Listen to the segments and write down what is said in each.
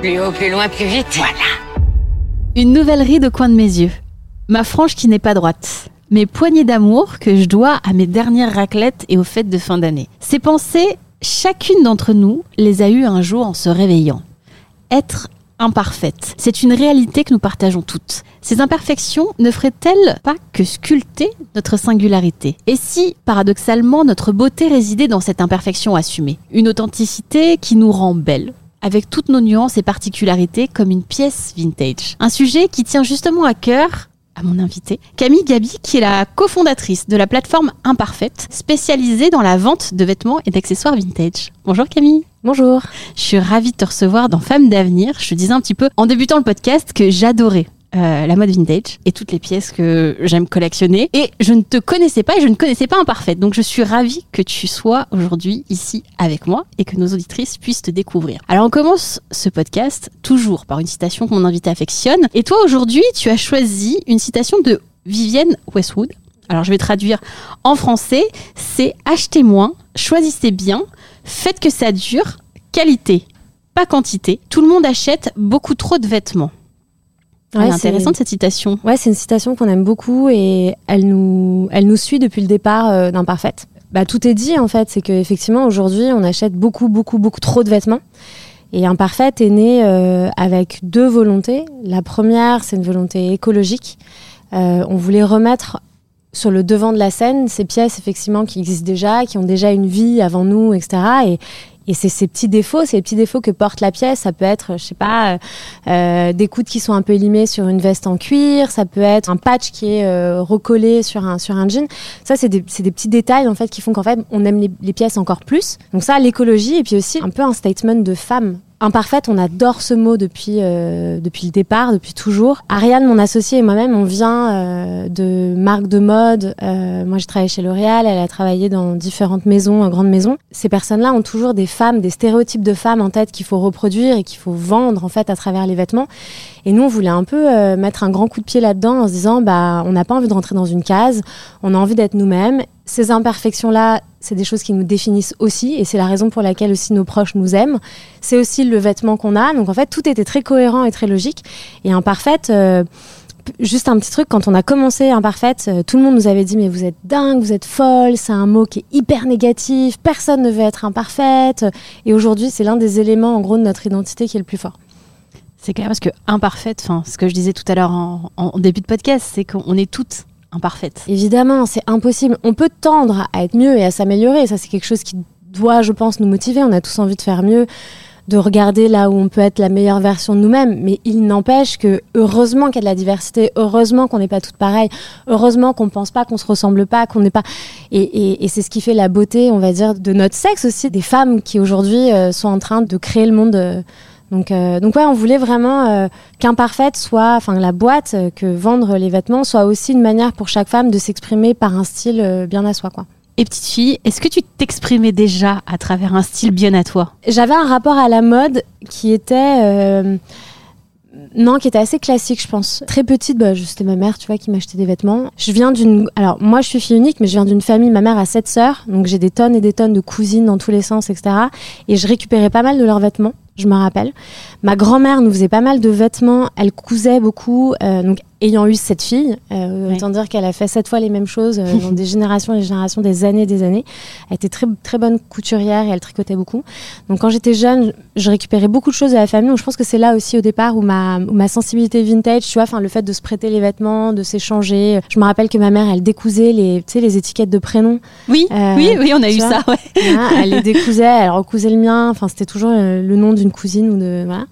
Plus haut, plus loin, plus vite. Voilà. Une nouvelle ride au coin de mes yeux. Ma frange qui n'est pas droite. Mes poignées d'amour que je dois à mes dernières raclettes et aux fêtes de fin d'année. Ces pensées, chacune d'entre nous les a eues un jour en se réveillant. Être imparfaite, c'est une réalité que nous partageons toutes. Ces imperfections ne feraient-elles pas que sculpter notre singularité? Et si, paradoxalement, notre beauté résidait dans cette imperfection assumée? Une authenticité qui nous rend belle, avec toutes nos nuances et particularités comme une pièce vintage. Un sujet qui tient justement à cœur à mon invité, Camille Gabi, qui est la cofondatrice de la plateforme Imparfaite, spécialisée dans la vente de vêtements et d'accessoires vintage. Bonjour Camille. Bonjour. Je suis ravie de te recevoir dans Femmes d'avenir. Je te disais un petit peu en débutant le podcast que j'adorais euh, la mode vintage et toutes les pièces que j'aime collectionner. Et je ne te connaissais pas et je ne connaissais pas Imparfaite. Donc je suis ravie que tu sois aujourd'hui ici avec moi et que nos auditrices puissent te découvrir. Alors on commence ce podcast toujours par une citation que mon invité affectionne. Et toi aujourd'hui, tu as choisi une citation de Vivienne Westwood. Alors je vais traduire en français, c'est achetez moins, choisissez bien, faites que ça dure, qualité, pas quantité. Tout le monde achète beaucoup trop de vêtements. Ouais, c'est intéressante cette citation. Ouais, c'est une citation qu'on aime beaucoup et elle nous, elle nous suit depuis le départ euh, d'Imparfaite. Bah, tout est dit en fait, c'est qu'effectivement aujourd'hui on achète beaucoup, beaucoup, beaucoup trop de vêtements. Et Imparfaite est né euh, avec deux volontés. La première, c'est une volonté écologique. Euh, on voulait remettre sur le devant de la scène ces pièces effectivement qui existent déjà, qui ont déjà une vie avant nous, etc. Et, et c'est ces petits défauts, ces petits défauts que porte la pièce. Ça peut être, je sais pas, euh, des coudes qui sont un peu élimés sur une veste en cuir. Ça peut être un patch qui est euh, recollé sur un sur un jean. Ça, c'est des, des petits détails en fait qui font qu'en fait on aime les, les pièces encore plus. Donc ça, l'écologie et puis aussi un peu un statement de femme Imparfaite, on adore ce mot depuis, euh, depuis le départ, depuis toujours. Ariane, mon associée et moi-même, on vient euh, de marques de mode. Euh, moi, j'ai travaillé chez L'Oréal, elle a travaillé dans différentes maisons, grandes maisons. Ces personnes-là ont toujours des femmes, des stéréotypes de femmes en tête qu'il faut reproduire et qu'il faut vendre en fait à travers les vêtements. Et nous, on voulait un peu euh, mettre un grand coup de pied là-dedans en se disant, bah, on n'a pas envie de rentrer dans une case, on a envie d'être nous-mêmes. Ces imperfections-là, c'est des choses qui nous définissent aussi, et c'est la raison pour laquelle aussi nos proches nous aiment. C'est aussi le vêtement qu'on a. Donc en fait, tout était très cohérent et très logique. Et imparfaite, euh, juste un petit truc, quand on a commencé Imparfaite, euh, tout le monde nous avait dit mais vous êtes dingue, vous êtes folle, c'est un mot qui est hyper négatif, personne ne veut être imparfaite. Et aujourd'hui, c'est l'un des éléments en gros de notre identité qui est le plus fort. C'est clair parce que imparfaite, enfin, ce que je disais tout à l'heure en, début de podcast, c'est qu'on est toutes imparfaites. Évidemment, c'est impossible. On peut tendre à être mieux et à s'améliorer. Ça, c'est quelque chose qui doit, je pense, nous motiver. On a tous envie de faire mieux. de regarder là où on peut être la meilleure version de nous-mêmes. Mais il n'empêche que heureusement qu'il y a de la diversité, heureusement qu'on n'est pas toutes pareilles, heureusement qu'on pense pas qu'on se ressemble pas, qu'on n'est pas. Et, c'est ce qui fait la beauté, on va dire, de notre sexe aussi, des femmes qui aujourd'hui euh, sont en train de créer le monde. Euh. Donc, euh, donc ouais, on voulait vraiment qu'Imparfaite soit, enfin la boîte, que vendre les vêtements soit aussi une manière pour chaque femme de s'exprimer par un style bien à soi, quoi. Et petite fille, est-ce que tu t'exprimais déjà à travers un style bien à toi? J'avais un rapport à la mode qui était... Euh, non, qui était assez classique, je pense. Très petite, bah, c'était ma mère, tu vois, qui m'achetait des vêtements. Je viens d'une. Alors, moi, je suis fille unique, mais je viens d'une famille. Ma mère a sept sœurs, donc j'ai des tonnes et des tonnes de cousines dans tous les sens, etc. Et je récupérais pas mal de leurs vêtements, je me rappelle. Ma grand-mère nous faisait pas mal de vêtements. Elle cousait beaucoup. Euh, ayant eu cette fille, euh, autant dire qu'elle a fait sept fois les mêmes choses euh, dans des générations et des générations, des années et des années. Elle était très, très bonne couturière et elle tricotait beaucoup. Donc quand j'étais jeune, je récupérais beaucoup de choses de la famille. Donc je pense que c'est là aussi au départ où ma, ma sensibilité vintage, tu vois, enfin le fait de se prêter les vêtements, de s'échanger. Je me rappelle que ma mère, elle décousait les, les étiquettes de prénoms. Oui, euh, oui, oui, on a eu ça. Ouais. elle les décousait, elle recousait le mien. Enfin, c'était toujours le nom d'une cousine ou de voilà.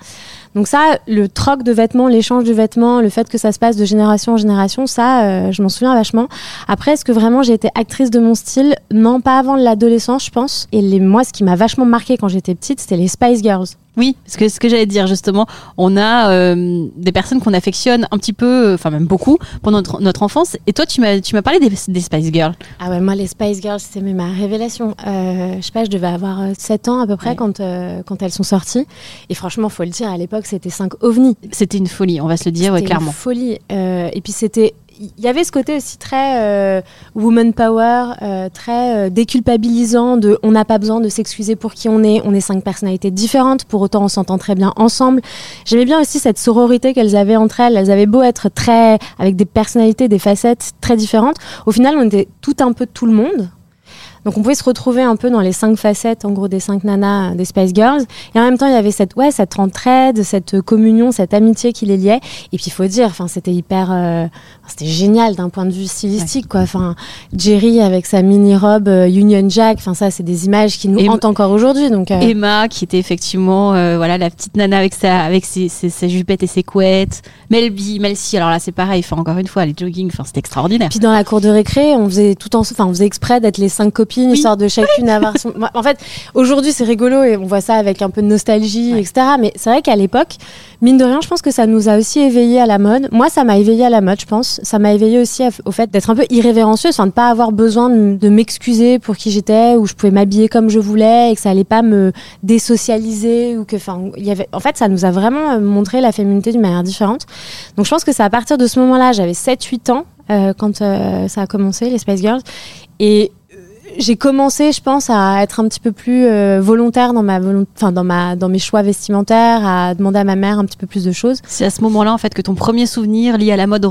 Donc ça, le troc de vêtements, l'échange de vêtements, le fait que ça se passe de génération en génération, ça, euh, je m'en souviens vachement. Après, est-ce que vraiment j'ai été actrice de mon style? Non, pas avant l'adolescence, je pense. Et les, moi, ce qui m'a vachement marqué quand j'étais petite, c'était les Spice Girls. Oui, parce que ce que j'allais dire justement, on a euh, des personnes qu'on affectionne un petit peu, enfin même beaucoup, pendant notre, notre enfance. Et toi, tu m'as, tu m'as parlé des, des, Spice Girls. Ah ouais, moi les Spice Girls, c'était ma révélation. Euh, je sais pas, je devais avoir 7 euh, ans à peu près quand, euh, quand elles sont sorties. Et franchement, faut le dire, à l'époque, c'était 5 ovnis. C'était une folie, on va se le dire, ouais, clairement. Une folie. et puis c'était il y avait ce côté aussi très euh, woman power, euh, très euh, déculpabilisant de on n'a pas besoin de s'excuser pour qui on est, on est cinq personnalités différentes, pour autant on s'entend très bien ensemble. J'aimais bien aussi cette sororité qu'elles avaient entre elles, elles avaient beau être très avec des personnalités, des facettes très différentes, au final on était tout un peu tout le monde, donc on pouvait se retrouver un peu dans les cinq facettes, en gros, des cinq nanas des Spice Girls. Et en même temps, il y avait cette, ouais, cette entraide, cette communion, cette amitié qui les liait. Et puis il faut dire, enfin, c'était hyper, euh, c'était génial d'un point de vue stylistique, quoi. Enfin, Jerry avec sa mini robe euh, Union Jack, enfin ça, c'est des images qui nous hantent encore aujourd'hui. Donc euh. Emma, qui était effectivement, voilà, la petite nana avec sa, avec ses, ses, jupettes et ses couettes. Melby, Melcy, alors là, c'est pareil. Enfin, encore une fois, les jogging, enfin, c'était extraordinaire. Puis dans la cour de récré, on faisait tout en, enfin, on faisait exprès d'être les cinq copines histoire de chacune avoir son. En fait, aujourd'hui, c'est rigolo et on voit ça avec un peu de nostalgie, etc. Mais c'est vrai qu'à l'époque, mine de rien, je pense que ça nous a aussi éveillé à la mode. Moi, ça m'a éveillé à la mode, je pense. Ça m'a éveillé aussi au fait d'être un peu irrévérencieuse, enfin, de pas avoir besoin de, m'excuser pour qui j'étais, ou je pouvais m'habiller comme je voulais et que ça allait pas me désocialiser ou que, enfin, il y avait. En fait, ça nous a vraiment euh, montré la féminité d'une manière différente. Donc, je pense que c'est à partir de ce moment-là, j'avais 7-8 ans. Euh, quand euh, ça a commencé, les Spice Girls. Et j'ai commencé, je pense, à être un petit peu plus euh, volontaire dans ma enfin dans ma dans mes choix vestimentaires, à demander à ma mère un petit peu plus de choses. C'est à ce moment-là en fait que ton premier souvenir lié à la mode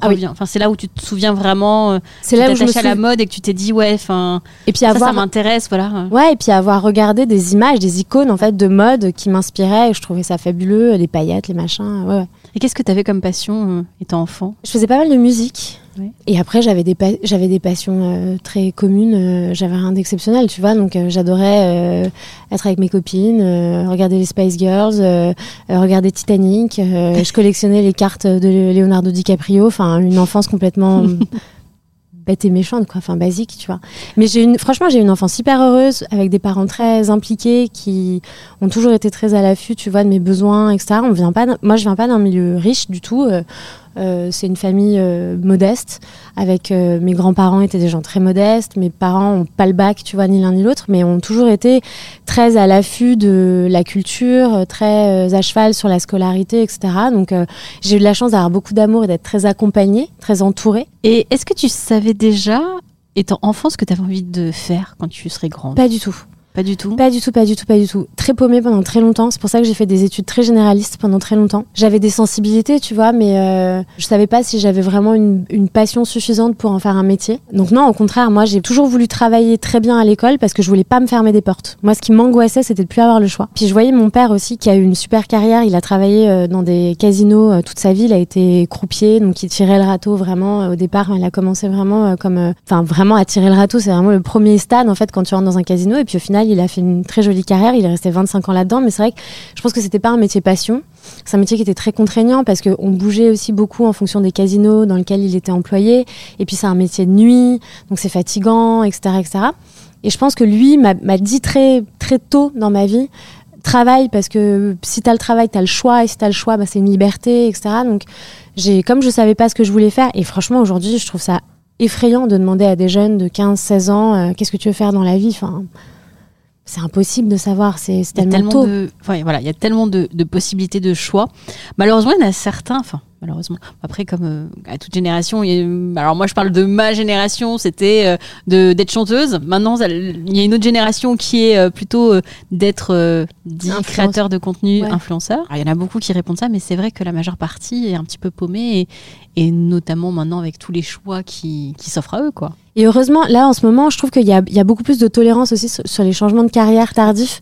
ah revient. Enfin, c'est là où tu te souviens vraiment. Euh, c'est là où je me à la mode et que tu t'es dit ouais, enfin. Et puis ça, avoir... ça m'intéresse, voilà. Ouais, et puis avoir regardé des images, des icônes en fait de mode qui m'inspiraient et je trouvais ça fabuleux, les paillettes, les machins. Ouais. Et qu'est-ce que tu avais comme passion euh, étant enfant? Je faisais pas mal de musique. Et après, j'avais des, j'avais des passions euh, très communes. Euh, j'avais rien d'exceptionnel, tu vois. Donc, j'adorais être avec mes copines, regarder les Spice Girls, regarder Titanic. je collectionnais les cartes de Leonardo DiCaprio. Enfin, une enfance complètement bête et méchante, quoi. Enfin, basique, tu vois. Mais j'ai une, franchement, j'ai une enfance hyper heureuse avec des parents très impliqués qui ont toujours été très à l'affût, tu vois, de mes besoins, etc. On vient pas, moi, je viens pas d'un milieu riche du tout. Euh, c'est une famille euh, modeste, avec euh, mes grands-parents étaient des gens très modestes, mes parents ont pas le bac, tu vois, ni l'un ni l'autre, mais ont toujours été très à l'affût de la culture, très à cheval sur la scolarité, etc. Donc j'ai eu de la chance d'avoir beaucoup d'amour et d'être très accompagnée, très entourée. Et est-ce que tu savais déjà, étant enfant, ce que tu avais envie de faire quand tu serais grande? Pas du tout. Pas du tout Pas du tout, pas du tout, pas du tout. Très paumée pendant très longtemps. C'est pour ça que j'ai fait des études très généralistes pendant très longtemps. J'avais des sensibilités, tu vois, mais euh, je savais pas si j'avais vraiment une, une, passion suffisante pour en faire un métier. Donc non, au contraire, moi j'ai toujours voulu travailler très bien à l'école parce que je voulais pas me fermer des portes. Moi, ce qui m'angoissait, c'était de plus avoir le choix. Puis je voyais mon père aussi qui a eu une super carrière. Il a travaillé euh, dans des casinos euh, toute sa vie. Il a été croupier, donc il tirait le râteau vraiment. Au départ, il a commencé vraiment comme, enfin vraiment à tirer le râteau. C'est vraiment le premier stade en fait quand tu rentres dans un casino. Et puis au final, Il a fait une très jolie carrière, il est resté 25 ans là-dedans, mais c'est vrai que je pense que c'était pas un métier passion. C'est un métier qui était très contraignant parce qu'on bougeait aussi beaucoup en fonction des casinos dans lesquels il était employé. Et puis c'est un métier de nuit, donc c'est fatigant, etc., etc. Et je pense que lui m'a dit très, très tôt dans ma vie, travaille parce que si tu as le travail, tu as le choix, et si tu as le choix, bah, c'est une liberté, etc. Donc, j'ai, comme je savais pas ce que je voulais faire, et franchement, aujourd'hui, je trouve ça effrayant de demander à des jeunes de 15, 16 ans, euh, qu'est-ce que tu veux faire dans la vie c'est impossible de savoir, c'est tellement, tôt. De, voilà, il y a tellement de, de, possibilités de choix. Malheureusement, il y en a certains, enfin, malheureusement. Après, comme euh, à toute génération, alors moi je parle de ma génération, c'était euh, d'être chanteuse. Maintenant, il y a une autre génération qui est euh, plutôt d'être dit créateur de contenu, influenceur. il y en a beaucoup qui répondent ça, mais c'est vrai que la majeure partie est un petit peu paumée, et, et notamment maintenant avec tous les choix qui, qui s'offrent à eux, quoi. Et heureusement, là, en ce moment, je trouve qu'il y, y a, beaucoup plus de tolérance aussi sur, les changements de carrière tardifs.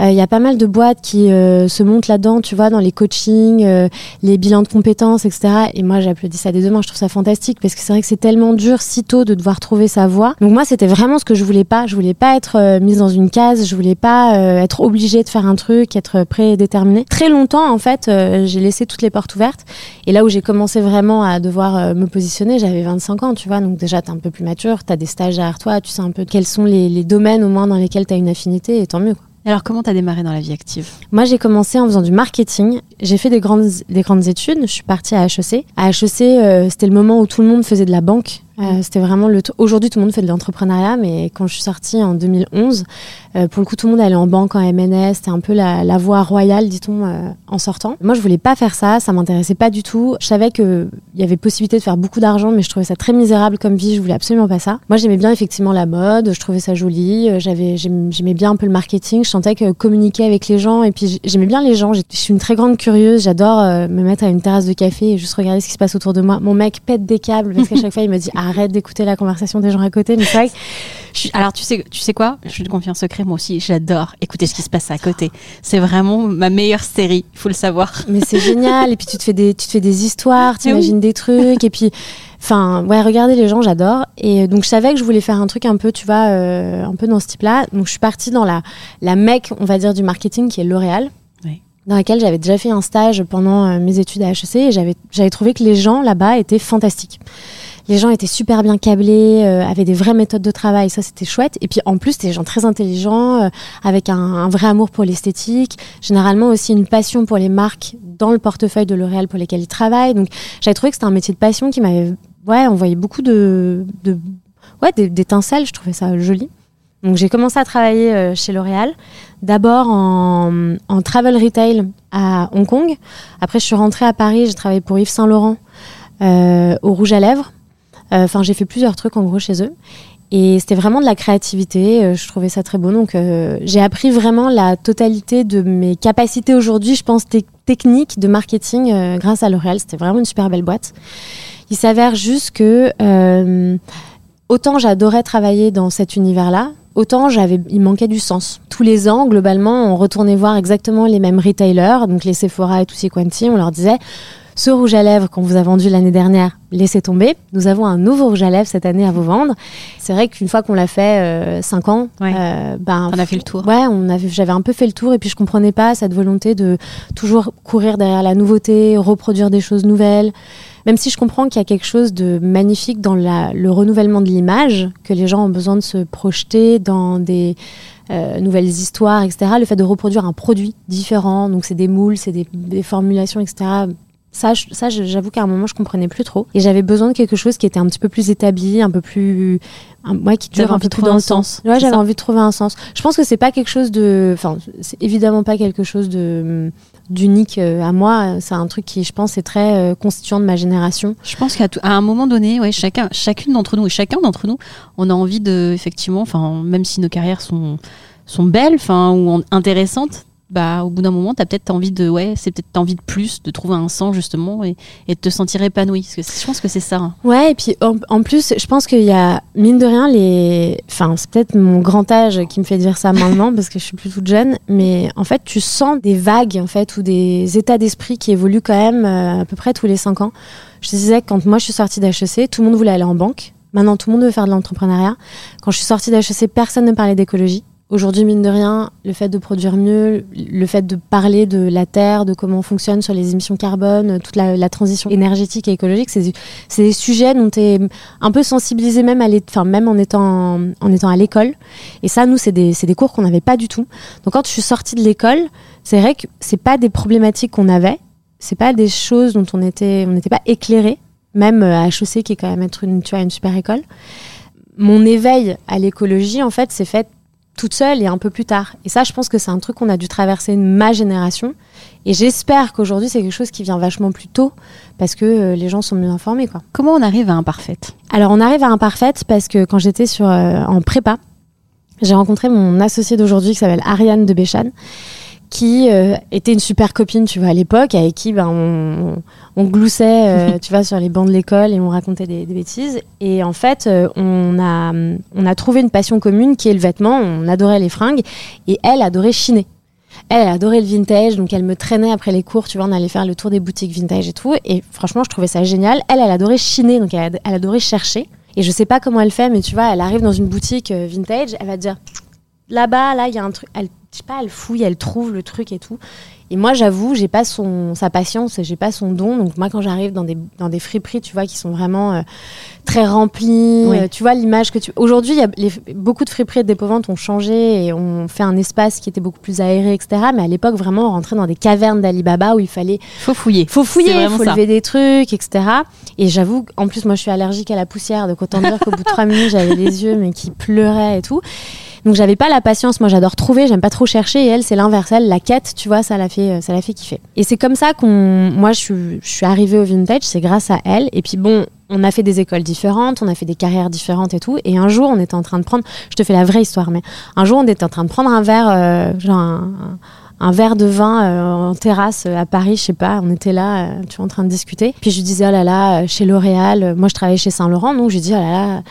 Euh, il y a pas mal de boîtes qui euh, se montent là-dedans, tu vois, dans les coachings, euh, les bilans de compétences, etc. Et moi, j'applaudis ça des deux mains. Je trouve ça fantastique parce que c'est vrai que c'est tellement dur si tôt de devoir trouver sa voie. Donc moi, c'était vraiment ce que je voulais pas. Je voulais pas être mise dans une case. Je voulais pas être obligée de faire un truc, être prédéterminée. Très longtemps, en fait, j'ai laissé toutes les portes ouvertes. Et là où j'ai commencé vraiment à devoir me positionner, j'avais 25 ans, tu vois. Donc déjà, t'es un peu plus mature tu as des stages derrière toi, tu sais un peu quels sont les, domaines au moins dans lesquels tu as une affinité, et tant mieux. Alors comment tu as démarré dans la vie active Moi j'ai commencé en faisant du marketing. J'ai fait des grandes, des grandes études. Je suis partie à HEC. À HEC, euh, c'était le moment où tout le monde faisait de la banque. Euh, c'était vraiment le. Aujourd'hui, tout le monde fait de l'entrepreneuriat, mais quand je suis sortie en 2011, euh, pour le coup, tout le monde allait en banque, en MNS. C'était un peu la, voie royale, dit-on, euh, en sortant. Moi, je voulais pas faire ça. Ça m'intéressait pas du tout. Je savais qu'il y avait possibilité de faire beaucoup d'argent, mais je trouvais ça très misérable comme vie. Je voulais absolument pas ça. Moi, j'aimais bien effectivement la mode. Je trouvais ça joli. J'avais, j'aimais bien un peu le marketing. Je sentais que communiquer avec les gens, et puis j'aimais bien les gens. Je suis une très grande curieuse. J'adore me mettre à une terrasse de café et juste regarder ce qui se passe autour de moi. Mon mec pète des câbles parce qu'à chaque fois, il me dit ah, arrête d'écouter la conversation des gens à côté. Mais c'est vrai alors tu sais, tu sais quoi? Je suis de confiance secret, moi aussi, j'adore écouter ce qui se passe à côté. C'est vraiment ma meilleure série, il faut le savoir. Mais c'est génial. Et puis tu te fais des, tu te fais des histoires, tu imagines des trucs. Et puis, enfin, ouais, regarder les gens, j'adore. Et donc je savais que je voulais faire un truc un peu, tu vois, euh, un peu dans ce type-là. Donc je suis partie dans la, la mec, on va dire, du marketing qui est L'Oréal dans laquelle j'avais déjà fait un stage pendant euh, mes études à HEC et j'avais, trouvé que les gens là-bas étaient fantastiques. Les gens étaient super bien câblés, euh, avaient des vraies méthodes de travail, ça c'était chouette. Et puis en plus, des gens très intelligents, euh, avec un, un, vrai amour pour l'esthétique, généralement aussi une passion pour les marques dans le portefeuille de L'Oréal pour lesquelles ils travaillent. Donc j'avais trouvé que c'était un métier de passion qui m'avait, ouais, envoyé beaucoup de, de ouais, d'étincelles, je trouvais ça joli. Donc j'ai commencé à travailler euh, chez L'Oréal, d'abord en, travel retail à Hong Kong. Après je suis rentrée à Paris, j'ai travaillé pour Yves Saint Laurent euh, au rouge à lèvres. Euh, enfin j'ai fait plusieurs trucs en gros chez eux. Et c'était vraiment de la créativité, euh, je trouvais ça très beau. Donc j'ai appris vraiment la totalité de mes capacités aujourd'hui, je pense, techniques de marketing grâce à L'Oréal. C'était vraiment une super belle boîte. Il s'avère juste que autant j'adorais travailler dans cet univers-là, autant j'avais, il manquait du sens. Tous les ans, globalement, on retournait voir exactement les mêmes retailers, donc les Sephora et tous ces Quanti, on leur disait, ce rouge à lèvres qu'on vous a vendu l'année dernière, laissez tomber. Nous avons un nouveau rouge à lèvres cette année à vous vendre. C'est vrai qu'une fois qu'on l'a fait 5 euh, ans, euh, ben, on a fait le tour. Ouais, on avait, j'avais un peu fait le tour et puis je comprenais pas cette volonté de toujours courir derrière la nouveauté, reproduire des choses nouvelles. Même si je comprends qu'il y a quelque chose de magnifique dans le renouvellement de l'image, que les gens ont besoin de se projeter dans des euh, nouvelles histoires, etc. Le fait de reproduire un produit différent, donc c'est des moules, c'est des, des formulations, etc ça, ça j'avoue qu'à un moment, je comprenais plus trop. Et j'avais besoin de quelque chose qui était un petit peu plus établi, un peu plus. Un, qui dure un peu plus dans le sens. Ouais, j'avais envie de trouver un sens. Je pense que c'est pas quelque chose de. Enfin, c'est évidemment pas quelque chose de d'unique euh, à moi. C'est un truc qui, je pense, est très euh, constituant de ma génération. Je pense qu'à un moment donné, ouais, chacun, chacune d'entre nous et chacun d'entre nous, on a envie de, effectivement, enfin, même si nos carrières sont sont belles, enfin, ou intéressantes, bah, au bout d'un moment, tu peut-être envie de, ouais, c'est peut-être envie de plus, de trouver un sens justement et, et de te sentir épanoui. Je pense que c'est ça. Hein. Ouais, et puis en, plus, je pense qu'il y a, mine de rien, les. Enfin, c'est peut-être mon grand âge qui me fait dire ça maintenant parce que je suis plus toute jeune, mais en fait, tu sens des vagues en fait ou des états d'esprit qui évoluent quand même euh, à peu près tous les 5 ans. Je te disais que quand moi je suis sortie d'HEC, tout le monde voulait aller en banque. Maintenant, tout le monde veut faire de l'entrepreneuriat. Quand je suis sortie d'HEC, personne ne parlait d'écologie Aujourd'hui, mine de rien, le fait de produire mieux, le fait de parler de la Terre, de comment on fonctionne sur les émissions carbone, toute la, transition énergétique et écologique, c'est des sujets dont tu es un peu sensibilisé même, à en, étant, à l'école. Et ça, nous, c'est des, cours qu'on n'avait pas du tout. Donc quand je suis sortie de l'école, c'est vrai que c'est pas des problématiques qu'on avait, c'est pas des choses dont on était, n'était pas éclairé, même à HEC qui est quand même être une, une super école. Mon éveil à l'écologie, en fait, s'est fait toute seule et un peu plus tard. Et ça, je pense que c'est un truc qu'on a dû traverser ma génération. Et j'espère qu'aujourd'hui, c'est quelque chose qui vient vachement plus tôt parce que euh, les gens sont mieux informés. Quoi. Comment on arrive à Imparfaite Alors, on arrive à Imparfaite parce que quand j'étais sur, euh, en prépa, j'ai rencontré mon associé d'aujourd'hui qui s'appelle Ariane de Béchane qui euh, était une super copine, tu vois, à l'époque, avec qui ben, on, on gloussait, euh, tu vois, sur les bancs de l'école et on racontait des, bêtises. Et en fait, euh, on, a, on a trouvé une passion commune qui est le vêtement. On adorait les fringues et elle adorait chiner. Elle, elle adorait le vintage, donc elle me traînait après les cours, tu vois, on allait faire le tour des boutiques vintage et tout. Et franchement, je trouvais ça génial. Elle, elle adorait chiner, donc elle, elle adorait chercher. Et je sais pas comment elle fait, mais tu vois, elle arrive dans une boutique vintage, elle va te dire là-bas, là, il y a un truc. Elle je sais pas, elle fouille, elle trouve le truc et tout. Et moi, j'avoue, j'ai pas son, sa patience, j'ai pas son don. Donc moi, quand j'arrive dans des, dans des friperies, tu vois, qui sont vraiment euh, très remplies, euh, tu vois l'image que tu. Aujourd'hui, y a beaucoup de friperies et de ont changé et ont fait un espace qui était beaucoup plus aéré, etc. Mais à l'époque, vraiment, on rentrait dans des cavernes d'Alibaba où il fallait. Faut fouiller. Faut fouiller, faut lever des trucs, etc. Et j'avoue, en plus, moi, je suis allergique à la poussière, donc autant dire qu'au bout de trois minutes, j'avais les yeux mais qui pleuraient et tout. Donc j'avais pas la patience. Moi, j'adore trouver, j'aime pas trop chercher. Et elle, c'est l'inverse. Elle, la quête, tu vois, ça l'a fait, euh, ça l'a fait kiffer. Et c'est comme ça qu'on, moi, je suis, arrivée au vintage. C'est grâce à elle. Et puis bon, on a fait des écoles différentes, on a fait des carrières différentes et tout. Et un jour, on était en train de prendre, je te fais la vraie histoire, mais un jour, on était en train de prendre un verre, euh, genre un, verre de vin euh, en terrasse à Paris, je sais pas, on était là, tu vois, en train de discuter. Puis je lui disais, oh là là, chez L'Oréal, moi je travaillais chez Saint-Laurent, donc je lui dis, oh là là,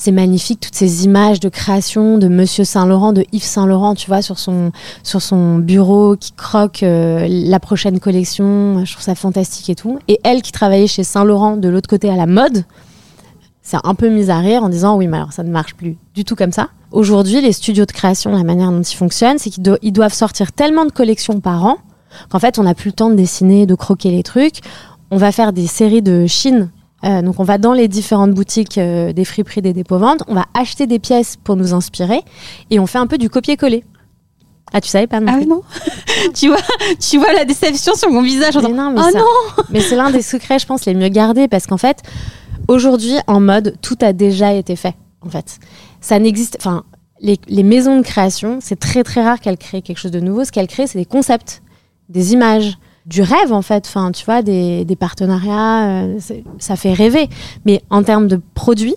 c'est magnifique toutes ces images de création de Monsieur Saint Laurent, de Yves Saint Laurent, tu vois, sur son sur son bureau qui croque euh, la prochaine collection. Je trouve ça fantastique et tout. Et elle qui travaillait chez Saint Laurent de l'autre côté à la mode, c'est un peu mise à rire en disant oui, mais alors ça ne marche plus du tout comme ça. Aujourd'hui, les studios de création, la manière dont ils fonctionnent, c'est qu'ils doivent sortir tellement de collections par an qu'en fait, on n'a plus le temps de dessiner, de croquer les trucs. On va faire des séries de Chine euh, donc on va dans les différentes boutiques euh, des friperies des dépôts-ventes, on va acheter des pièces pour nous inspirer et on fait un peu du copier-coller. Ah, tu savais pas non Ah non tu, vois, tu vois la déception sur mon visage. Mais non, mais, oh non mais c'est l'un des secrets, je pense, les mieux gardés parce qu'en fait, aujourd'hui, en mode, tout a déjà été fait. En fait, ça n'existe. Enfin, les, les maisons de création, c'est très très rare qu'elles créent quelque chose de nouveau. Ce qu'elles créent, c'est des concepts, des images, du rêve en fait. Enfin, tu vois, des, partenariats, euh, ça fait rêver. Mais en termes de produits,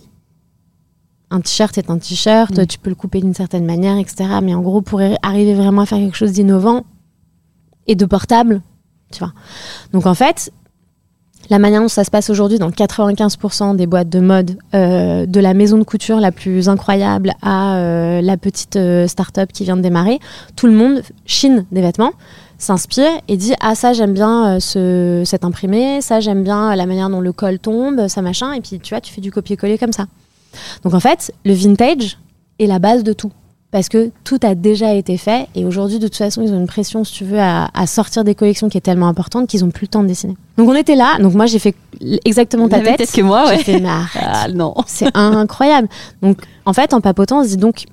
un t-shirt est un t-shirt, mm. tu peux le couper d'une certaine manière, etc. Mais en gros, pour arriver vraiment à faire quelque chose d'innovant et de portable, tu vois. Donc en fait, la manière dont ça se passe aujourd'hui dans 95% des boîtes de mode, euh, de la maison de couture la plus incroyable à euh, la petite start-up qui vient de démarrer, tout le monde chine des vêtements s'inspire et dit ah ça j'aime bien euh, ce, cet imprimé, ça j'aime bien la manière dont le col tombe, ça machin, et puis tu vois tu fais du copier-coller comme ça. Donc en fait le vintage est la base de tout parce que tout a déjà été fait et aujourd'hui de toute façon ils ont une pression si tu veux à, sortir des collections qui est tellement importante qu'ils ont plus le temps de dessiner. Donc on était là, donc moi j'ai fait exactement ta tête. que moi ouais. J'ai fait ah, non, c'est incroyable. Donc en fait en papotant on se dit donc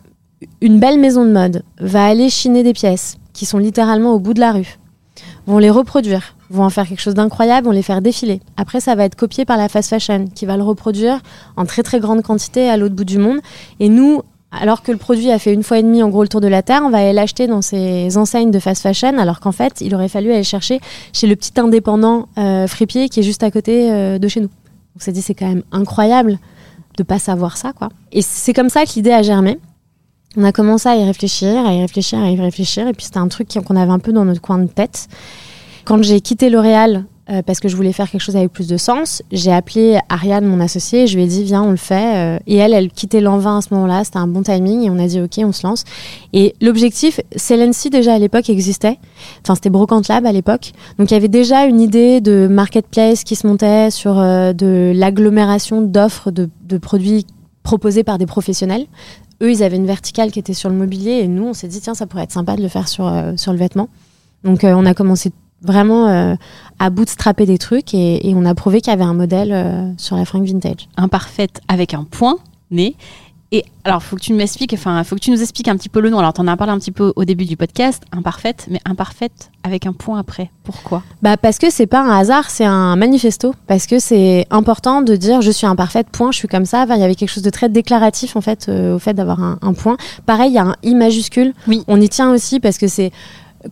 une belle maison de mode va aller chiner des pièces qui sont littéralement au bout de la rue, vont les reproduire, vont en faire quelque chose d'incroyable, vont les faire défiler. Après, ça va être copié par la fast fashion, qui va le reproduire en très très grande quantité à l'autre bout du monde. Et nous, alors que le produit a fait une fois et demie en gros le tour de la Terre, on va aller l'acheter dans ces enseignes de fast fashion, alors qu'en fait, il aurait fallu aller chercher chez le petit indépendant euh, fripier qui est juste à côté euh, de chez nous. On s'est dit, c'est quand même incroyable de pas savoir ça, quoi. Et c'est comme ça que l'idée a germé on a commencé à y réfléchir, à y réfléchir, à y réfléchir. Et puis c'était un truc qu'on avait un peu dans notre coin de tête. Quand j'ai quitté L'Oréal, euh, parce que je voulais faire quelque chose avec plus de sens, j'ai appelé Ariane, mon associée, et je lui ai dit, viens, on le fait. Euh, et elle, elle quittait l'envin à ce moment-là. C'était un bon timing. Et on a dit, OK, on se lance. Et l'objectif, Celency, déjà à l'époque, existait. Enfin, c'était Brocante Lab à l'époque. Donc il y avait déjà une idée de marketplace qui se montait sur euh, de l'agglomération d'offres de produits proposés par des professionnels eux, ils avaient une verticale qui était sur le mobilier et nous, on s'est dit, tiens, ça pourrait être sympa de le faire sur, euh, sur le vêtement. Donc, euh, on a commencé vraiment euh, à bootstrapper des trucs et, on a prouvé qu'il y avait un modèle sur la fringue vintage. Imparfaite avec un point, né. Et alors, faut que tu m'expliques, enfin, faut que tu nous expliques un petit peu le nom. Alors, tu en as parlé un petit peu au début du podcast, imparfaite, mais imparfaite avec un point après. Pourquoi? Bah parce que c'est pas un hasard, c'est un manifesto. Parce que c'est important de dire je suis imparfaite, point, je suis comme ça. Enfin, il y avait quelque chose de très déclaratif en fait euh, au fait d'avoir un, un point. Pareil, il y a un i majuscule. Oui. On y tient aussi parce que c'est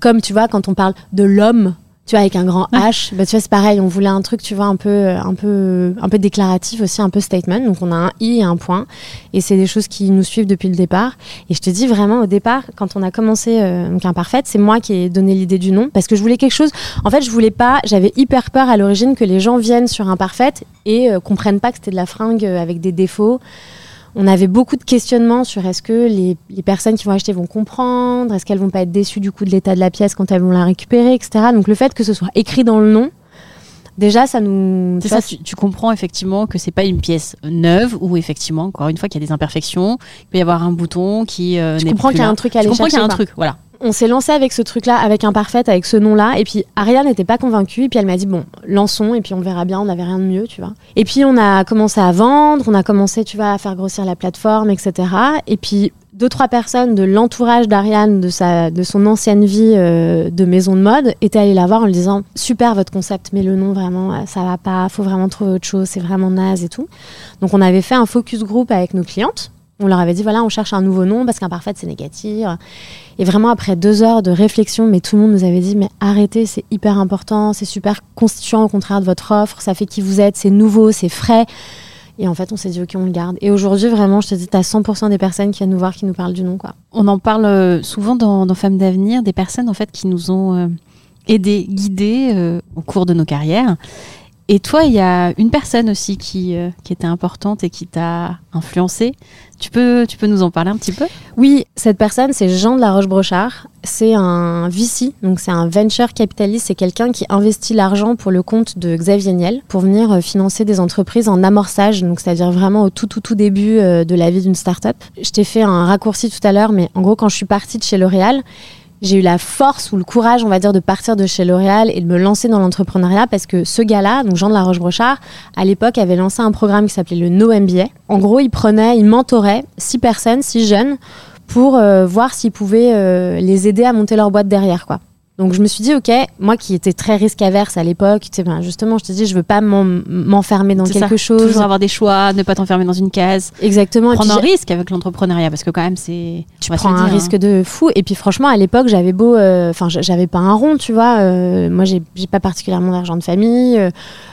comme tu vois quand on parle de l'homme. Tu vois, avec un grand H, bah, tu vois, c'est pareil. On voulait un truc, tu vois, un peu, un peu, un peu déclaratif aussi, un peu statement. Donc, on a un i et un point. Et c'est des choses qui nous suivent depuis le départ. Et je te dis vraiment, au départ, quand on a commencé euh, donc Imparfaite, c'est moi qui ai donné l'idée du nom parce que je voulais quelque chose. En fait, je voulais pas. J'avais hyper peur à l'origine que les gens viennent sur Imparfaite et euh, comprennent pas que c'était de la fringue euh, avec des défauts. On avait beaucoup de questionnements sur est-ce que les, les personnes qui vont acheter vont comprendre, est-ce qu'elles vont pas être déçues du coup de l'état de la pièce quand elles vont la récupérer, etc. Donc le fait que ce soit écrit dans le nom, déjà ça nous. C'est ça, tu, tu comprends effectivement que c'est pas une pièce neuve où effectivement, encore une fois, qu'il y a des imperfections, il peut y avoir un bouton qui euh, Tu comprends qu'il y a un truc à Tu aller comprends qu'il y a un truc, voilà. On s'est lancé avec ce truc-là, avec Imparfaite, avec ce nom-là. Et puis Ariane n'était pas convaincue. Et puis elle m'a dit bon, lançons et puis on verra bien. On n'avait rien de mieux, tu vois. Et puis on a commencé à vendre, on a commencé, tu vois, à faire grossir la plateforme, etc. Et puis deux trois personnes de l'entourage d'Ariane, de sa, de son ancienne vie euh, de maison de mode, étaient allées la voir en lui disant super votre concept, mais le nom vraiment euh, ça va pas, faut vraiment trouver autre chose, c'est vraiment naze et tout. Donc on avait fait un focus group avec nos clientes. On leur avait dit voilà, on cherche un nouveau nom parce qu'imparfaite c'est négatif. Et vraiment, après deux heures de réflexion, mais tout le monde nous avait dit, mais arrêtez, c'est hyper important, c'est super constituant au contraire de votre offre, ça fait qui vous êtes, c'est nouveau, c'est frais. Et en fait, on s'est dit, ok, on le garde. Et aujourd'hui, vraiment, je te dis, t'as 100% des personnes qui viennent nous voir, qui nous parlent du nom, quoi. On en parle euh, souvent dans, dans Femmes d'avenir, des personnes en fait qui nous ont euh, aidés, guidés euh, au cours de nos carrières. Et toi, il y a une personne aussi qui, euh, qui était importante et qui t'a influencé. Tu peux, tu peux nous en parler un petit peu? Oui, cette personne, c'est Jean de la Roche-Brochard. C'est un VC, donc c'est un venture capitalist. C'est quelqu'un qui investit l'argent pour le compte de Xavier Niel pour venir euh, financer des entreprises en amorçage, donc c'est-à-dire vraiment au tout, tout, tout début euh, de la vie d'une start-up. Je t'ai fait un raccourci tout à l'heure, mais en gros, quand je suis partie de chez L'Oréal, j'ai eu la force ou le courage, on va dire, de partir de chez L'Oréal et de me lancer dans l'entrepreneuriat parce que ce gars-là, donc Jean de la Roche-Brochard, à l'époque avait lancé un programme qui s'appelait le No MBA. En gros, il prenait, il mentorait six personnes, six jeunes, pour euh, voir s'ils pouvaient euh, les aider à monter leur boîte derrière, quoi. Donc je me suis dit, ok, moi qui étais très risque averse à l'époque, tu sais, ben, justement, je te dis, je veux pas m'en- m'enfermer dans quelque ça, chose. Toujours avoir des choix, ne pas t'enfermer dans une case. Exactement. Prendre un risque avec l'entrepreneuriat parce que quand même c'est. tu on prends un dire, risque hein. de fou. Et puis franchement, à l'époque, j'avais beau, euh, enfin, j- j'avais pas un rond, tu vois. euh, moi, j'ai pas particulièrement d'argent de famille. euh,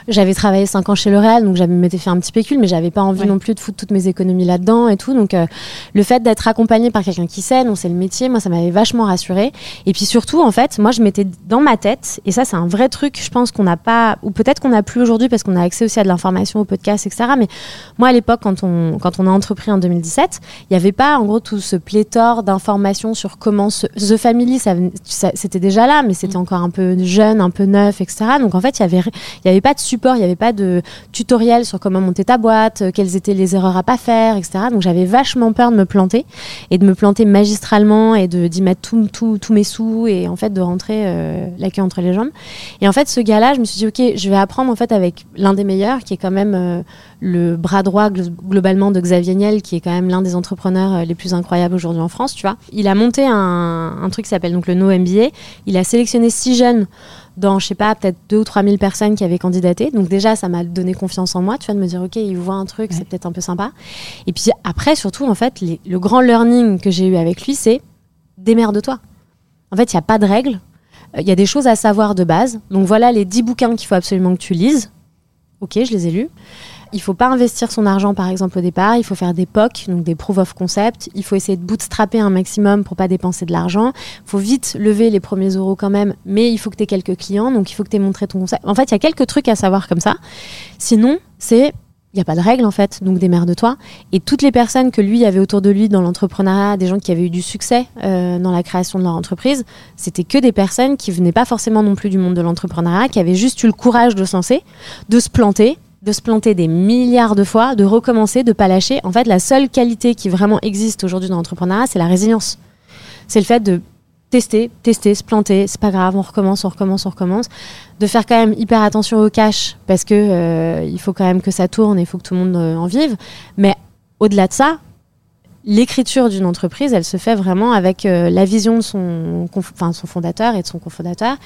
j'avais travaillé 5 ans chez L'Oréal, donc j'avais m'étais fait un petit pécule, mais j'avais pas envie Ouais. non plus de foutre toutes mes économies là-dedans et tout. Donc, euh, le fait d'être accompagné par quelqu'un qui sait, dont c'est le métier, moi, ça m'avait vachement rassuré. Et puis surtout, en fait, moi, je m'étais dans ma tête, et ça, c'est un vrai truc, je pense qu'on n'a pas, ou peut-être qu'on n'a plus aujourd'hui parce qu'on a accès aussi à de l'information, au podcast, etc. Mais moi, à l'époque, quand on, quand on a entrepris en 2017, il n'y avait pas, en gros, tout ce pléthore d'informations sur comment se, The Family, ça, c'était déjà là, mais c'était encore un peu jeune, un peu neuf, etc. Donc, en fait, il y avait, y avait pas de support, il n'y avait pas de tutoriel sur comment monter ta boîte, euh, quelles étaient les erreurs à pas faire, etc. Donc, j'avais vachement peur de me planter et de me planter magistralement et de d'y mettre tout- tout- tous mes sous et en fait de rentrer euh, la queue entre les jambes. Et en fait, ce gars-là, je me suis dit, ok, je vais apprendre en fait avec l'un des meilleurs, qui est quand même euh, le bras droit glo- globalement de Xavier Niel, qui est quand même l'un des entrepreneurs euh, les plus incroyables aujourd'hui en France, tu vois. Il a monté un, un truc qui s'appelle donc le No MBA. Il a sélectionné six jeunes dans, je sais pas, peut-être deux ou trois mille personnes qui avaient candidaté. Donc déjà, ça m'a donné confiance en moi, tu vois, de me dire, ok, il voit un truc, c'est peut-être un peu sympa. Et puis après, surtout, en fait, les- le grand learning que j'ai eu avec lui, c'est démerde-toi. En fait, il n'y a pas de règles. Euh, Il y a des choses à savoir de base. Donc voilà les 10 bouquins qu'il faut absolument que tu lises. Ok, je les ai lus. Il faut pas investir son argent, par exemple, au départ. Il faut faire des POC, donc des proof of concept. Il faut essayer de bootstrapper un maximum pour pas dépenser de l'argent. Il faut vite lever les premiers euros quand même, mais il faut que tu aies quelques clients, donc il faut que tu aies montré ton concept. En fait, il y a quelques trucs à savoir comme ça. Sinon, c'est il n'y a pas de règle en fait, donc démerde-toi. Et toutes les personnes que lui avait autour de lui dans l'entrepreneuriat, des gens qui avaient eu du succès euh, dans la création de leur entreprise, c'était que des personnes qui venaient pas forcément non plus du monde de l'entrepreneuriat, qui avaient juste eu le courage de se lancer, de se planter, de se planter des milliards de fois, de recommencer, de pas lâcher. En fait, la seule qualité qui vraiment existe aujourd'hui dans l'entrepreneuriat, c'est la résilience. C'est le fait de tester, tester, se planter, c'est pas grave, on recommence, on recommence, on recommence. De faire quand même hyper attention au cash parce que euh, il faut quand même que ça tourne, il faut que tout le monde euh, en vive. Mais au-delà de ça, l'écriture d'une entreprise, elle se fait vraiment avec euh, la vision de son, son fondateur et de son cofondateur.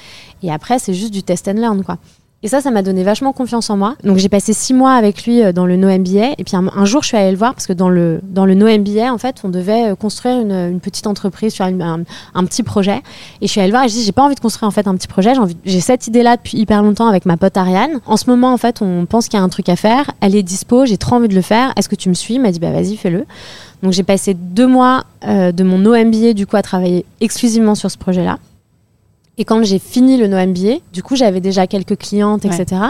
Et après, c'est juste du test and learn, quoi. Et ça, ça m'a donné vachement confiance en moi. Donc j'ai passé six mois avec lui euh, dans le No MBA. Et puis un, jour, je suis allée le voir parce que dans le, dans le No MBA, en fait, on devait euh, construire une, une petite entreprise sur un, un, petit projet. Et je suis allée le voir et je dis, j'ai pas envie de construire en fait un petit projet. J'ai cette idée-là depuis hyper longtemps avec ma pote Ariane. En ce moment, en fait, on pense qu'il y a un truc à faire. Elle est dispo, j'ai trop envie de le faire. Est-ce que tu me suis? Il m'a dit, bah vas-y, fais-le. Donc j'ai passé deux mois euh, de mon No MBA du coup à travailler exclusivement sur ce projet-là. Et quand j'ai fini le No MBA, du coup, j'avais déjà quelques clientes, etc.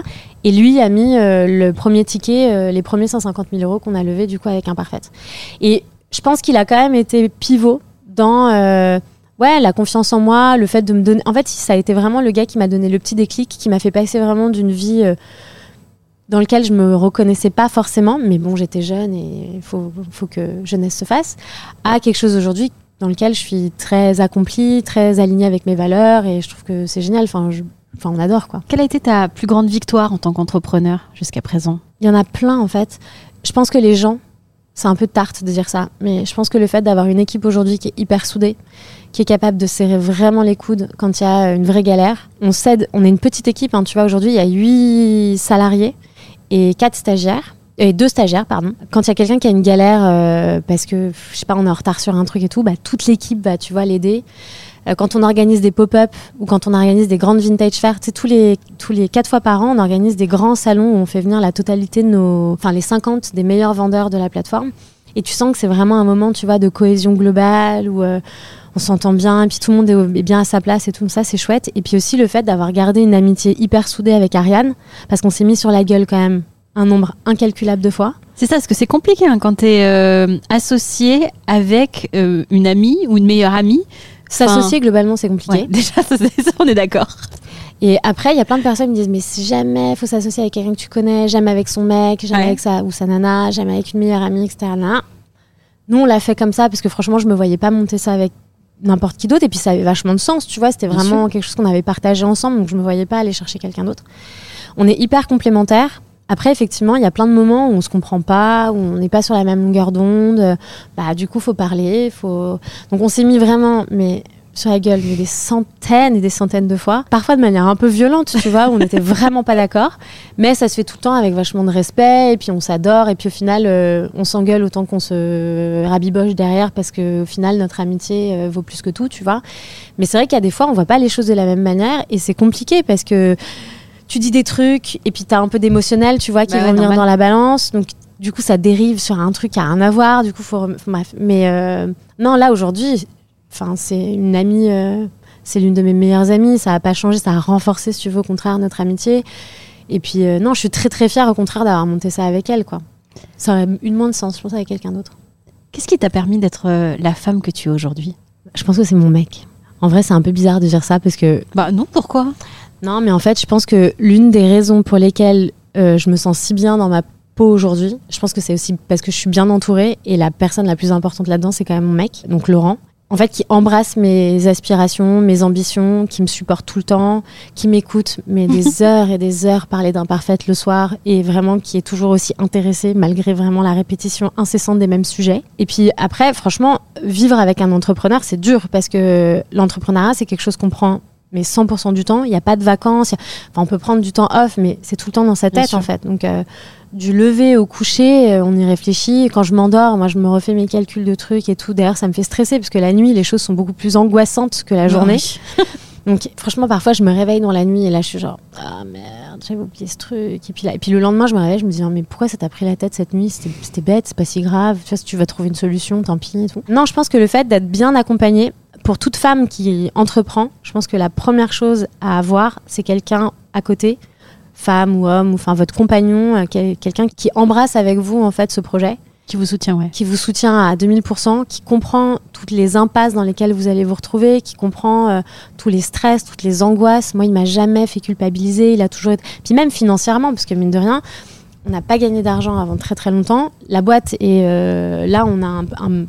Et lui a mis euh, le premier ticket, euh, les premiers 150 000 euros qu'on a levés, du coup, avec Imparfaite. Et je pense qu'il a quand même été pivot dans euh, ouais, la confiance en moi, le fait de me donner. En fait, ça a été vraiment le gars qui m'a donné le petit déclic, qui m'a fait passer vraiment d'une vie dans laquelle je me reconnaissais pas forcément, mais bon, j'étais jeune et il faut, faut que jeunesse se fasse, à quelque chose aujourd'hui dans lequel je suis très accomplie, très alignée avec mes valeurs et je trouve que c'est génial. Enfin, enfin, on adore quoi. Quelle a été ta plus grande victoire en tant qu'entrepreneur jusqu'à présent? Il y en a plein en fait. Je pense que les gens, c'est un peu tarte de dire ça, mais je pense que le fait d'avoir une équipe aujourd'hui qui est hyper soudée, qui est capable de serrer vraiment les coudes quand il y a une vraie galère. On cède, on est une petite équipe, hein, tu vois, aujourd'hui il y a 8 salariés et 4 stagiaires et deux stagiaires, pardon. Quand il y a quelqu'un qui a une galère euh, parce que, je sais pas, on est en retard sur un truc et tout, bah, toute l'équipe va, tu vois, l'aider. Euh, quand on organise des pop-up ou quand on organise des grandes vintage fairs, tu sais, tous les, tous les quatre fois par an, on organise des grands salons où on fait venir la totalité de nos, enfin, les 50 des meilleurs vendeurs de la plateforme. Et tu sens que c'est vraiment un moment, tu vois, de cohésion globale où euh, on s'entend bien, et puis tout le monde est bien à sa place et tout ça, c'est chouette. Et puis aussi le fait d'avoir gardé une amitié hyper soudée avec Ariane, parce qu'on s'est mis sur la gueule quand même un nombre incalculable de fois. C'est ça, parce que c'est compliqué hein, quand tu es euh, associé avec euh, une amie ou une meilleure amie. S'associer, globalement, c'est compliqué. déjà, ça, on est d'accord. Et après, il y a plein de personnes qui me disent Mais jamais, il faut s'associer avec quelqu'un que tu connais, jamais avec son mec, jamais avec sa ou sa nana, jamais avec une meilleure amie, etc. Nous, on l'a fait comme ça parce que franchement, je me voyais pas monter ça avec n'importe qui d'autre. Et puis, ça avait vachement de sens, tu vois. C'était vraiment quelque chose qu'on avait partagé ensemble, donc je me voyais pas aller chercher quelqu'un d'autre. On est hyper complémentaires. Après, effectivement, il y a plein de moments où on se comprend pas, où on n'est pas sur la même longueur d'onde. Bah, du coup, faut parler, faut. Donc, on s'est mis vraiment, mais sur la gueule, des centaines et des centaines de fois. Parfois de manière un peu violente, tu vois, où on n'était vraiment pas d'accord. Mais ça se fait tout le temps avec vachement de respect, et puis on s'adore, et puis au final, euh, on s'engueule autant qu'on se rabiboche derrière, parce qu'au final, notre amitié euh, vaut plus que tout, tu vois. Mais c'est vrai qu'il y a des fois, on voit pas les choses de la même manière, et c'est compliqué parce que tu dis des trucs et puis tu as un peu d'émotionnel, tu vois, qui bah va venir dans la balance. Donc, du coup, ça dérive sur un truc qui a rien à voir. Du coup, faut. Bref. Mais euh, non, là, aujourd'hui, c'est une amie. Euh, c'est l'une de mes meilleures amies. Ça n'a pas changé. Ça a renforcé, si tu veux, au contraire, notre amitié. Et puis, euh, non, je suis très, très fière, au contraire, d'avoir monté ça avec elle, quoi. Ça aurait eu moins de sens, je pense, avec quelqu'un d'autre. Qu'est-ce qui t'a permis d'être la femme que tu es aujourd'hui? Je pense que c'est mon mec. En vrai, c'est un peu bizarre de dire ça parce que. Bah non, pourquoi? Non, mais en fait, je pense que l'une des raisons pour lesquelles euh, je me sens si bien dans ma peau aujourd'hui, je pense que c'est aussi parce que je suis bien entourée et la personne la plus importante là-dedans, c'est quand même mon mec, donc Laurent. En fait, qui embrasse mes aspirations, mes ambitions, qui me supporte tout le temps, qui m'écoute, mais des heures et des heures parler d'imparfaite le soir et vraiment qui est toujours aussi intéressé malgré vraiment la répétition incessante des mêmes sujets. Et puis après, franchement, vivre avec un entrepreneur, c'est dur parce que l'entrepreneuriat, c'est quelque chose qu'on prend mais 100% du temps. Il n'y a pas de vacances. Enfin, on peut prendre du temps off, mais c'est tout le temps dans sa tête, en fait. Donc, euh, du lever au coucher, euh, on y réfléchit. quand je m'endors, moi, je me refais mes calculs de trucs et tout. D'ailleurs, ça me fait stresser parce que la nuit, les choses sont beaucoup plus angoissantes que la journée. Donc, franchement, parfois, je me réveille dans la nuit et là, je suis genre, ah merde, j'avais oublié ce truc. Et puis, là, et puis le lendemain, je me réveille, je me dis, mais pourquoi ça t'a pris la tête cette nuit? C'était bête, c'est pas si grave. Tu vois, si tu vas trouver une solution, tant pis et tout. Non, je pense que le fait d'être bien accompagné, pour toute femme qui entreprend, je pense que la première chose à avoir, c'est quelqu'un à côté, femme ou homme, ou enfin votre compagnon, euh, quelqu'un qui embrasse avec vous en fait ce projet. Qui vous soutient, ouais. Qui vous soutient à 2000%, qui comprend toutes les impasses dans lesquelles vous allez vous retrouver, qui comprend euh, tous les stress, toutes les angoisses. Moi, il m'a jamais fait culpabiliser. Il a toujours été. Puis même financièrement, parce que mine de rien, on n'a pas gagné d'argent avant très très longtemps. La boîte est euh, là, on a,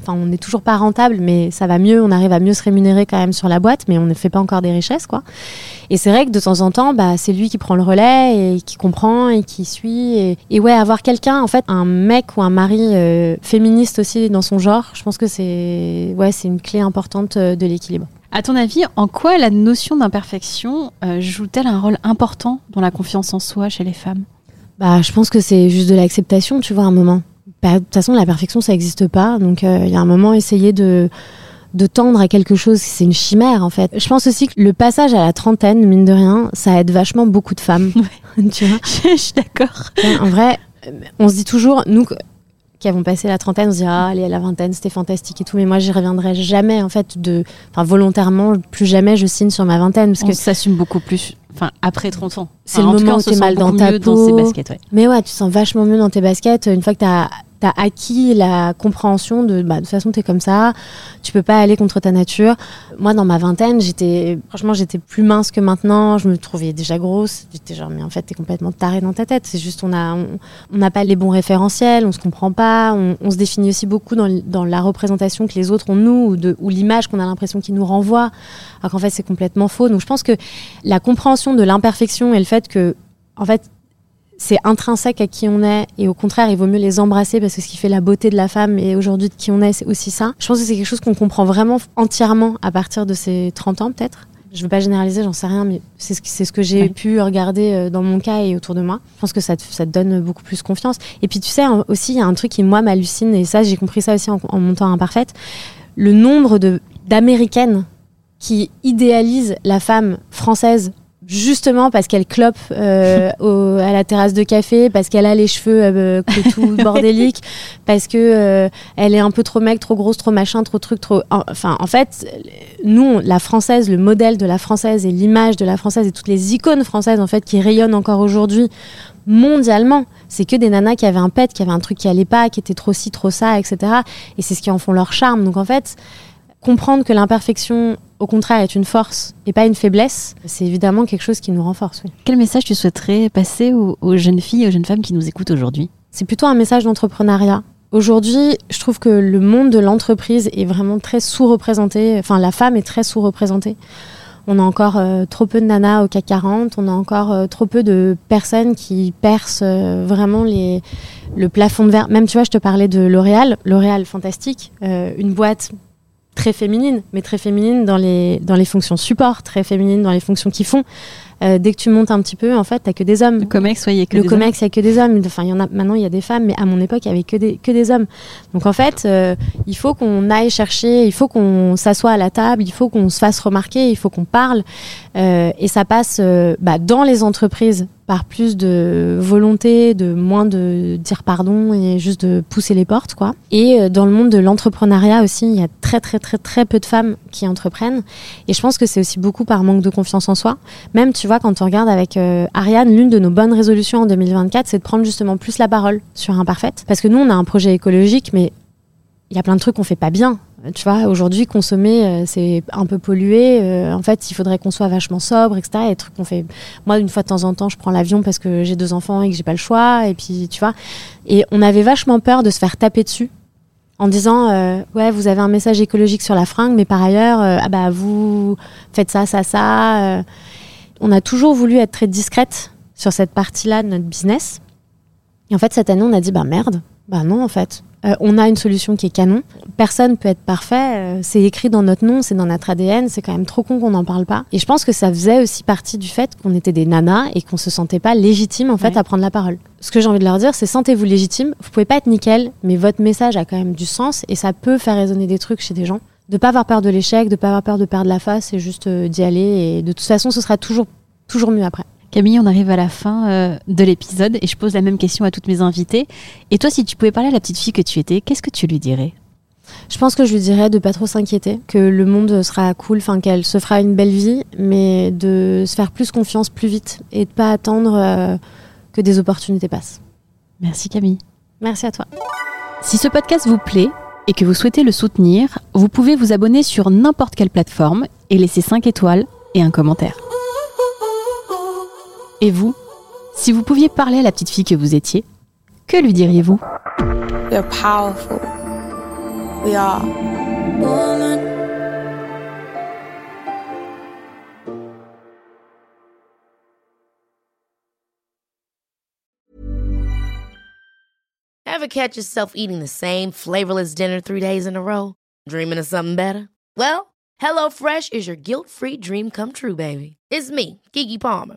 on n'est toujours pas rentable, mais ça va mieux. On arrive à mieux se rémunérer quand même sur la boîte, mais on ne fait pas encore des richesses, quoi. Et c'est vrai que de temps en temps, bah, c'est lui qui prend le relais et qui comprend et qui suit. Et, ouais, avoir quelqu'un, en fait, un mec ou un mari euh, féministe aussi dans son genre, je pense que c'est ouais, c'est une clé importante euh, de l'équilibre. À ton avis, en quoi la notion d'imperfection joue-t-elle un rôle important dans la confiance en soi chez les femmes? Bah, je pense que c'est juste de l'acceptation, tu vois, un moment. Bah, de toute façon, la perfection, ça n'existe pas. Donc, euh, il y a un moment, essayer de, de tendre à quelque chose, c'est une chimère, en fait. Je pense aussi que le passage à la trentaine, mine de rien, ça aide vachement beaucoup de femmes. tu vois Je suis d'accord. En vrai, on se dit toujours, nous, qui avons passé la trentaine, on se dit ah allez à la vingtaine c'était fantastique et tout mais moi j'y reviendrai jamais en fait de enfin volontairement plus jamais je signe sur ma vingtaine parce on que s'assume beaucoup plus enfin après 30 ans. C'est le moment où tu es mal dans ta peau. baskets, mais ouais tu sens vachement mieux dans tes baskets une fois que tu as tu as acquis la compréhension de bah, de toute façon tu es comme ça, tu peux pas aller contre ta nature. Moi dans ma vingtaine, j'étais franchement, j'étais plus mince que maintenant, je me trouvais déjà grosse, j'étais genre mais en fait tu es complètement taré dans ta tête, c'est juste on a on n'a pas les bons référentiels, on se comprend pas, on, se définit aussi beaucoup dans, dans, la représentation que les autres ont de nous ou ou l'image qu'on a l'impression qu'ils nous renvoient, alors qu'en fait c'est complètement faux. Donc je pense que la compréhension de l'imperfection et le fait que en fait c'est intrinsèque à qui on est et au contraire il vaut mieux les embrasser parce que ce qui fait la beauté de la femme et aujourd'hui de qui on est c'est aussi ça. Je pense que c'est quelque chose qu'on comprend vraiment entièrement à partir de ses 30 ans peut-être. Je ne veux pas généraliser, j'en sais rien, mais c'est ce, que j'ai pu regarder euh, dans mon cas et autour de moi. Je pense que ça te, ça te donne beaucoup plus confiance. Et puis tu sais, aussi, il y a un truc qui, moi, m'hallucine, et ça, j'ai compris ça aussi en, en montant Imparfaite. Le nombre de, d'américaines qui idéalisent la femme française justement parce qu'elle clope euh, à la terrasse de café, parce qu'elle a les cheveux euh, tout bordéliques, parce que euh, elle est un peu trop mec, trop grosse, trop machin, trop truc, trop. Enfin, en fait, nous, la française, le modèle de la française et l'image de la française et toutes les icônes françaises en fait qui rayonnent encore aujourd'hui mondialement, c'est que des nanas qui avaient un pet, qui avaient un truc qui allait pas, qui était trop ci, trop ça, etc. Et c'est ce qui en font leur charme. Donc en fait, comprendre que l'imperfection au contraire est une force et pas une faiblesse, c'est évidemment quelque chose qui nous renforce. Quel message tu souhaiterais passer aux, jeunes filles et aux jeunes femmes qui nous écoutent aujourd'hui? C'est plutôt un message d'entrepreneuriat. Aujourd'hui, je trouve que le monde de l'entreprise est vraiment très sous-représenté, enfin la femme est très sous-représentée. On a encore euh, trop peu de nanas au CAC 40, on a encore euh, trop peu de personnes qui percent euh, vraiment les, le plafond de verre. Même tu vois, je te parlais de L'Oréal, L'Oréal fantastique, une boîte très féminine, mais très féminine dans les, dans les fonctions support, très féminine dans les fonctions qui font. Euh, dès que tu montes un petit peu, en fait, t'as que des hommes. Le comex, il y a que le des comex, il y a que des hommes. Enfin, il y en a maintenant, il y a des femmes, mais à mon époque, il y avait que des que des hommes. Donc en fait, euh, il faut qu'on aille chercher, il faut qu'on s'assoie à la table, il faut qu'on se fasse remarquer, il faut qu'on parle, euh, et ça passe bah, dans les entreprises par plus de volonté, de moins de dire pardon et juste de pousser les portes, quoi. Et euh, dans le monde de l'entrepreneuriat aussi, il y a très très très très peu de femmes qui entreprennent. Et je pense que c'est aussi beaucoup par manque de confiance en soi. Même, tu vois, quand on regarde avec euh, Ariane, l'une de nos bonnes résolutions en 2024, c'est de prendre justement plus la parole sur Imparfaite. Parce que nous, on a un projet écologique, mais il y a plein de trucs qu'on fait pas bien. Tu vois, aujourd'hui, consommer, euh, c'est un peu pollué. Euh, en fait, il faudrait qu'on soit vachement sobre, etc. Des trucs qu'on fait. Moi, une fois de temps en temps, je prends l'avion parce que j'ai deux enfants et que j'ai pas le choix. Et puis, tu vois. Et on avait vachement peur de se faire taper dessus en disant euh, ouais vous avez un message écologique sur la fringue mais par ailleurs ah bah vous faites ça ça ça on a toujours voulu être très discrète sur cette partie-là de notre business et en fait cette année on a dit bah merde bah non en fait euh, on a une solution qui est canon. Personne peut être parfait. Euh, c'est écrit dans notre nom, c'est dans notre ADN. C'est quand même trop con qu'on n'en parle pas. Et je pense que ça faisait aussi partie du fait qu'on était des nanas et qu'on se sentait pas légitime en fait à prendre la parole. Ce que j'ai envie de leur dire, c'est sentez-vous légitime. Vous pouvez pas être nickel, mais votre message a quand même du sens et ça peut faire résonner des trucs chez des gens. De pas avoir peur de l'échec, de pas avoir peur de perdre la face, et juste euh, d'y aller. Et de toute façon, ce sera toujours toujours mieux après. Camille, on arrive à la fin euh, de l'épisode et je pose la même question à toutes mes invitées. Et toi, si tu pouvais parler à la petite fille que tu étais, qu'est-ce que tu lui dirais? Je pense que je lui dirais de pas trop s'inquiéter, que le monde sera cool, enfin qu'elle se fera une belle vie, mais de se faire plus confiance plus vite et de pas attendre euh, que des opportunités passent. Merci Camille. Merci à toi. Si ce podcast vous plaît et que vous souhaitez le soutenir, vous pouvez vous abonner sur n'importe quelle plateforme et laisser 5 étoiles et un commentaire. Et vous Si vous pouviez parler à la petite fille que vous étiez, Que lui diriez-vous We're powerful. We are. Woman. Ever catch yourself eating the same flavorless dinner three days in a row? Dreaming of something better? Well, HelloFresh is your guilt-free dream come true, baby. It's me, Kiki Palmer.